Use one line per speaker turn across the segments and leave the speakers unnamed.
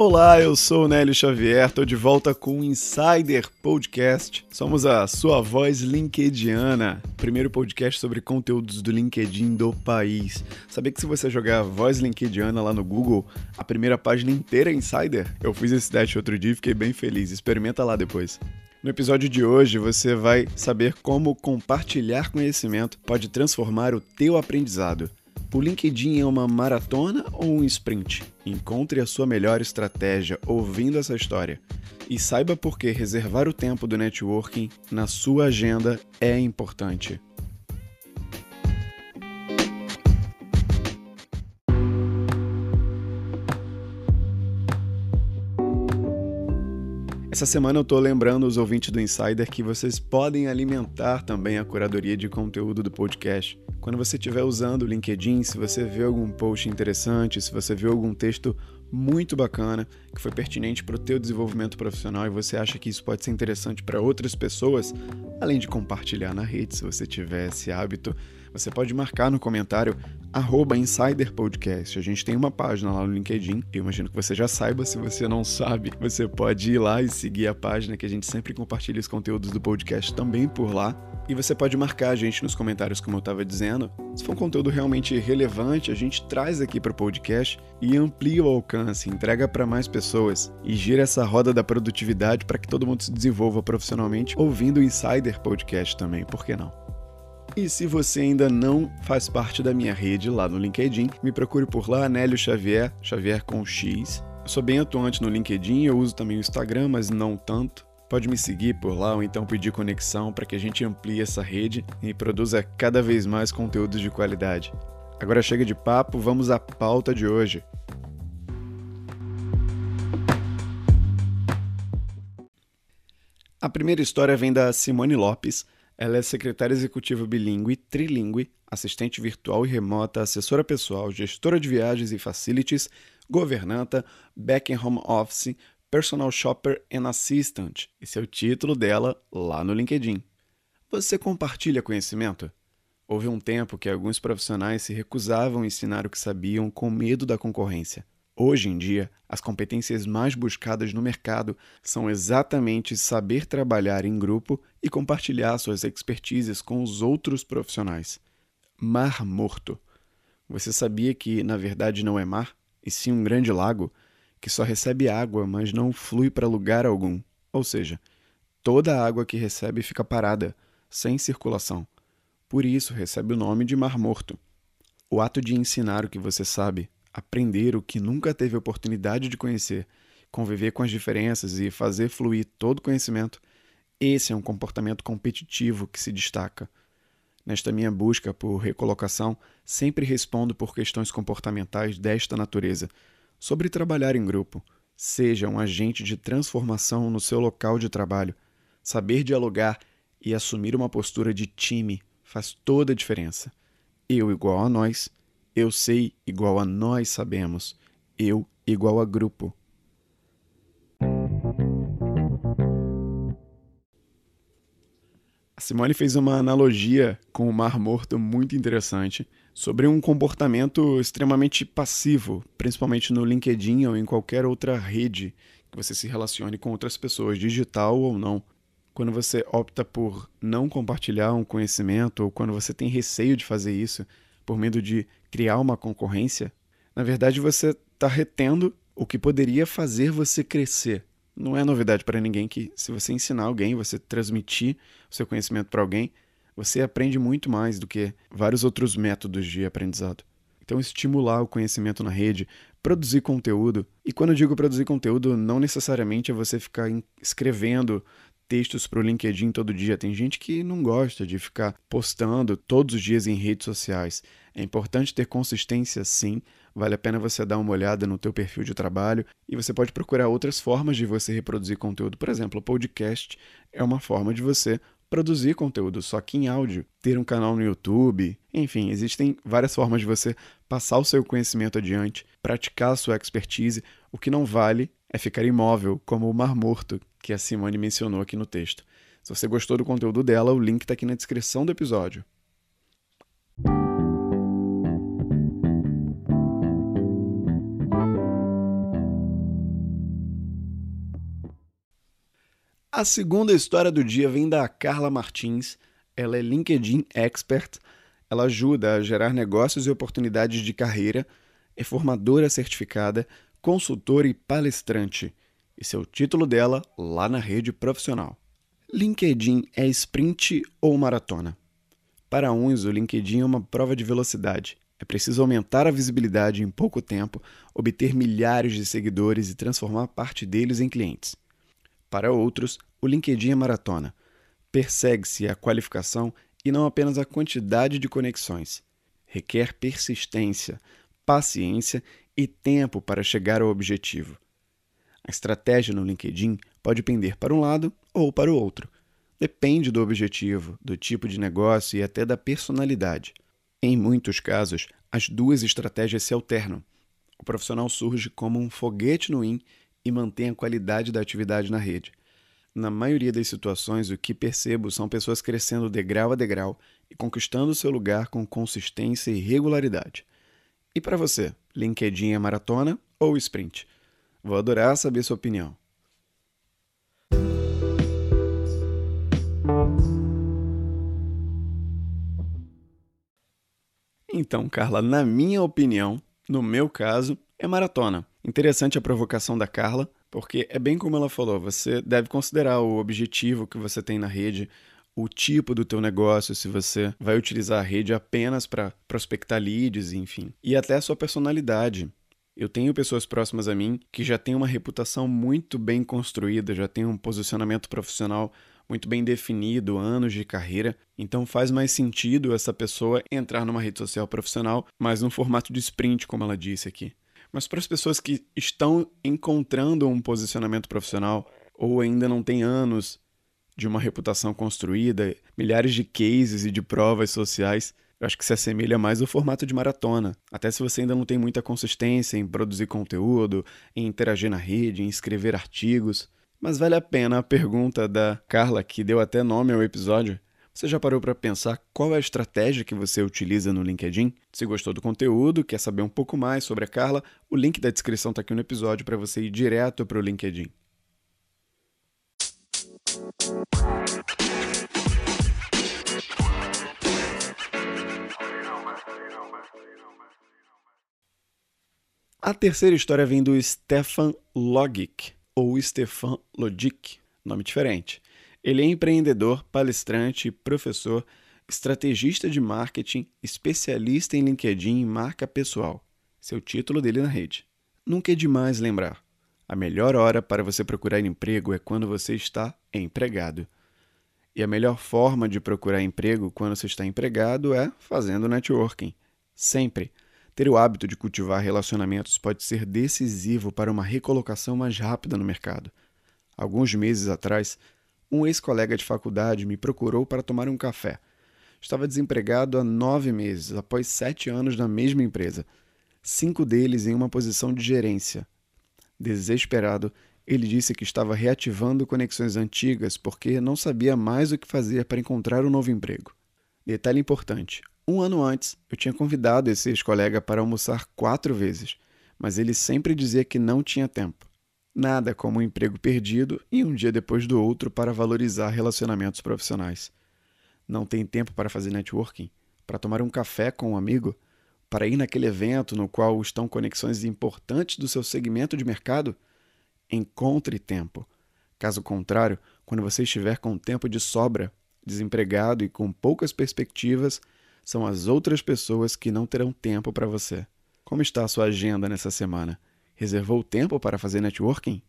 Olá, eu sou o Nélio Xavier, estou de volta com o Insider Podcast. Somos a sua voz linkediana, primeiro podcast sobre conteúdos do LinkedIn do país. Sabia que se você jogar voz linkediana lá no Google, a primeira página inteira é Insider? Eu fiz esse teste outro dia e fiquei bem feliz, experimenta lá depois. No episódio de hoje você vai saber como compartilhar conhecimento pode transformar o teu aprendizado. O LinkedIn é uma maratona ou um sprint? Encontre a sua melhor estratégia ouvindo essa história. E saiba por que reservar o tempo do networking na sua agenda é importante. Essa semana eu estou lembrando os ouvintes do Insider que vocês podem alimentar também a curadoria de conteúdo do podcast. Quando você estiver usando o LinkedIn, se você vê algum post interessante, se você vê algum texto muito bacana que foi pertinente para o teu desenvolvimento profissional e você acha que isso pode ser interessante para outras pessoas, além de compartilhar na rede, se você tiver esse hábito, você pode marcar no comentário InsiderPodcast. A gente tem uma página lá no LinkedIn. Eu imagino que você já saiba. Se você não sabe, você pode ir lá e seguir a página que a gente sempre compartilha os conteúdos do podcast também por lá. E você pode marcar a gente nos comentários, como eu estava dizendo. Se for um conteúdo realmente relevante, a gente traz aqui para o podcast e amplia o alcance, entrega para mais pessoas e gira essa roda da produtividade para que todo mundo se desenvolva profissionalmente ouvindo o Insider Podcast também, por que não? E se você ainda não faz parte da minha rede lá no LinkedIn, me procure por lá, Nélio Xavier, Xavier com X. Eu sou bem atuante no LinkedIn, eu uso também o Instagram, mas não tanto. Pode me seguir por lá ou então pedir conexão para que a gente amplie essa rede e produza cada vez mais conteúdos de qualidade. Agora chega de papo, vamos à pauta de hoje. A primeira história vem da Simone Lopes. Ela é secretária executiva bilíngue, trilingue, assistente virtual e remota, assessora pessoal, gestora de viagens e facilities, governanta, back and home office, Personal Shopper and Assistant. Esse é o título dela lá no LinkedIn. Você compartilha conhecimento? Houve um tempo que alguns profissionais se recusavam a ensinar o que sabiam com medo da concorrência. Hoje em dia, as competências mais buscadas no mercado são exatamente saber trabalhar em grupo e compartilhar suas expertises com os outros profissionais. Mar Morto. Você sabia que, na verdade, não é mar, e sim um grande lago? que só recebe água, mas não flui para lugar algum. Ou seja, toda a água que recebe fica parada, sem circulação. Por isso recebe o nome de Mar Morto. O ato de ensinar o que você sabe, aprender o que nunca teve oportunidade de conhecer, conviver com as diferenças e fazer fluir todo conhecimento, esse é um comportamento competitivo que se destaca. Nesta minha busca por recolocação, sempre respondo por questões comportamentais desta natureza sobre trabalhar em grupo. Seja um agente de transformação no seu local de trabalho. Saber dialogar e assumir uma postura de time faz toda a diferença. Eu igual a nós, eu sei igual a nós sabemos, eu igual a grupo. A Simone fez uma analogia com o Mar Morto muito interessante sobre um comportamento extremamente passivo, principalmente no LinkedIn ou em qualquer outra rede que você se relacione com outras pessoas, digital ou não. Quando você opta por não compartilhar um conhecimento ou quando você tem receio de fazer isso por medo de criar uma concorrência, na verdade você está retendo o que poderia fazer você crescer. Não é novidade para ninguém que, se você ensinar alguém, você transmitir o seu conhecimento para alguém, você aprende muito mais do que vários outros métodos de aprendizado. Então, estimular o conhecimento na rede, produzir conteúdo. E quando eu digo produzir conteúdo, não necessariamente é você ficar escrevendo textos para o LinkedIn todo dia. Tem gente que não gosta de ficar postando todos os dias em redes sociais. É importante ter consistência, sim. Vale a pena você dar uma olhada no teu perfil de trabalho e você pode procurar outras formas de você reproduzir conteúdo. Por exemplo, o podcast é uma forma de você produzir conteúdo só que em áudio, ter um canal no YouTube, enfim, existem várias formas de você passar o seu conhecimento adiante, praticar a sua expertise. O que não vale é ficar imóvel como o Mar Morto, que a Simone mencionou aqui no texto. Se você gostou do conteúdo dela, o link está aqui na descrição do episódio. A segunda história do dia vem da Carla Martins. Ela é LinkedIn Expert. Ela ajuda a gerar negócios e oportunidades de carreira, é formadora certificada, consultora e palestrante. Esse é o título dela lá na rede profissional. LinkedIn é sprint ou maratona? Para uns, o LinkedIn é uma prova de velocidade. É preciso aumentar a visibilidade em pouco tempo, obter milhares de seguidores e transformar parte deles em clientes. Para outros, o LinkedIn é maratona. Persegue-se a qualificação e não apenas a quantidade de conexões. Requer persistência, paciência e tempo para chegar ao objetivo. A estratégia no LinkedIn pode pender para um lado ou para o outro. Depende do objetivo, do tipo de negócio e até da personalidade. Em muitos casos, as duas estratégias se alternam. O profissional surge como um foguete no IN e mantém a qualidade da atividade na rede. Na maioria das situações, o que percebo são pessoas crescendo degrau a degrau e conquistando seu lugar com consistência e regularidade. E para você, LinkedIn é maratona ou sprint? Vou adorar saber sua opinião. Então, Carla, na minha opinião, no meu caso, é maratona. Interessante a provocação da Carla, porque é bem como ela falou, você deve considerar o objetivo que você tem na rede, o tipo do teu negócio, se você vai utilizar a rede apenas para prospectar leads, enfim, e até a sua personalidade. Eu tenho pessoas próximas a mim que já têm uma reputação muito bem construída, já têm um posicionamento profissional muito bem definido, anos de carreira, então faz mais sentido essa pessoa entrar numa rede social profissional, mas no formato de sprint, como ela disse aqui. Mas para as pessoas que estão encontrando um posicionamento profissional ou ainda não têm anos de uma reputação construída, milhares de cases e de provas sociais, eu acho que se assemelha mais ao formato de maratona. Até se você ainda não tem muita consistência em produzir conteúdo, em interagir na rede, em escrever artigos. Mas vale a pena a pergunta da Carla, que deu até nome ao episódio. Você já parou para pensar qual é a estratégia que você utiliza no LinkedIn? Se gostou do conteúdo, quer saber um pouco mais sobre a Carla, o link da descrição está aqui no episódio para você ir direto para o LinkedIn. A terceira história vem do Stefan Logic, ou Stefan Logic, nome diferente. Ele é empreendedor, palestrante, professor, estrategista de marketing, especialista em LinkedIn e marca pessoal. Seu título dele na rede. Nunca é demais lembrar. A melhor hora para você procurar emprego é quando você está empregado. E a melhor forma de procurar emprego quando você está empregado é fazendo networking. Sempre. Ter o hábito de cultivar relacionamentos pode ser decisivo para uma recolocação mais rápida no mercado. Alguns meses atrás, um ex-colega de faculdade me procurou para tomar um café. Estava desempregado há nove meses, após sete anos na mesma empresa, cinco deles em uma posição de gerência. Desesperado, ele disse que estava reativando conexões antigas porque não sabia mais o que fazer para encontrar um novo emprego. Detalhe importante: um ano antes, eu tinha convidado esse ex-colega para almoçar quatro vezes, mas ele sempre dizia que não tinha tempo. Nada como um emprego perdido e um dia depois do outro para valorizar relacionamentos profissionais. Não tem tempo para fazer networking, para tomar um café com um amigo, para ir naquele evento no qual estão conexões importantes do seu segmento de mercado? Encontre tempo. Caso contrário, quando você estiver com tempo de sobra, desempregado e com poucas perspectivas, são as outras pessoas que não terão tempo para você. Como está a sua agenda nessa semana? Reservou tempo para fazer networking?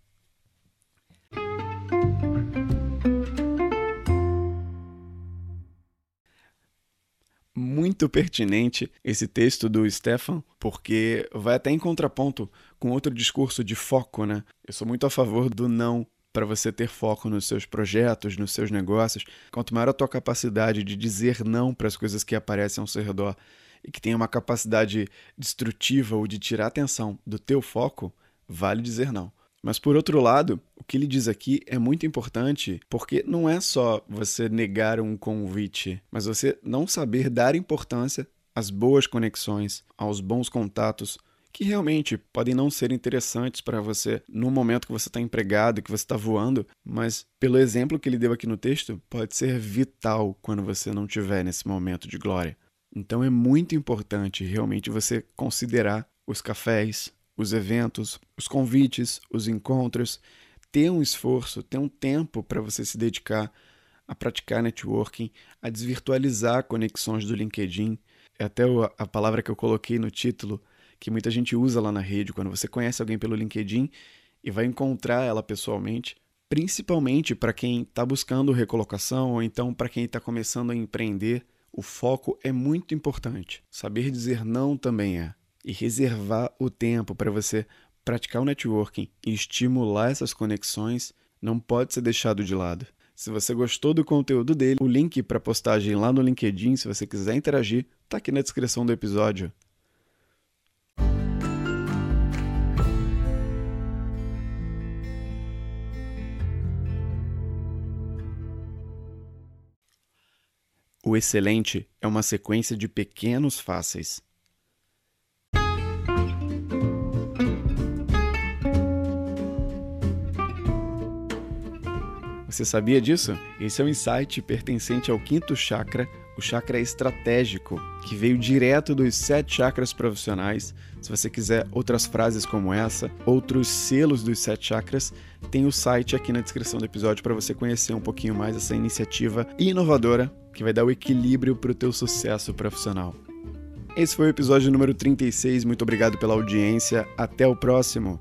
Muito pertinente esse texto do Stefan, porque vai até em contraponto com outro discurso de foco, né? Eu sou muito a favor do não para você ter foco nos seus projetos, nos seus negócios. Quanto maior a tua capacidade de dizer não para as coisas que aparecem ao seu redor, e que tem uma capacidade destrutiva ou de tirar atenção do teu foco, vale dizer não. Mas por outro lado, o que ele diz aqui é muito importante porque não é só você negar um convite, mas você não saber dar importância às boas conexões, aos bons contatos, que realmente podem não ser interessantes para você no momento que você está empregado, que você está voando, mas pelo exemplo que ele deu aqui no texto, pode ser vital quando você não tiver nesse momento de glória. Então é muito importante realmente você considerar os cafés, os eventos, os convites, os encontros, ter um esforço, ter um tempo para você se dedicar a praticar networking, a desvirtualizar conexões do LinkedIn. É até a palavra que eu coloquei no título, que muita gente usa lá na rede, quando você conhece alguém pelo LinkedIn e vai encontrar ela pessoalmente, principalmente para quem está buscando recolocação ou então para quem está começando a empreender, o foco é muito importante. Saber dizer não também é. E reservar o tempo para você praticar o networking e estimular essas conexões não pode ser deixado de lado. Se você gostou do conteúdo dele, o link para postagem lá no LinkedIn, se você quiser interagir, está aqui na descrição do episódio. O excelente é uma sequência de pequenos fáceis. Você sabia disso? Esse é um insight pertencente ao quinto chakra, o chakra estratégico, que veio direto dos sete chakras profissionais. Se você quiser outras frases como essa, outros selos dos sete chakras, tem o site aqui na descrição do episódio para você conhecer um pouquinho mais essa iniciativa inovadora que vai dar o equilíbrio para o teu sucesso profissional. Esse foi o episódio número 36. Muito obrigado pela audiência. Até o próximo.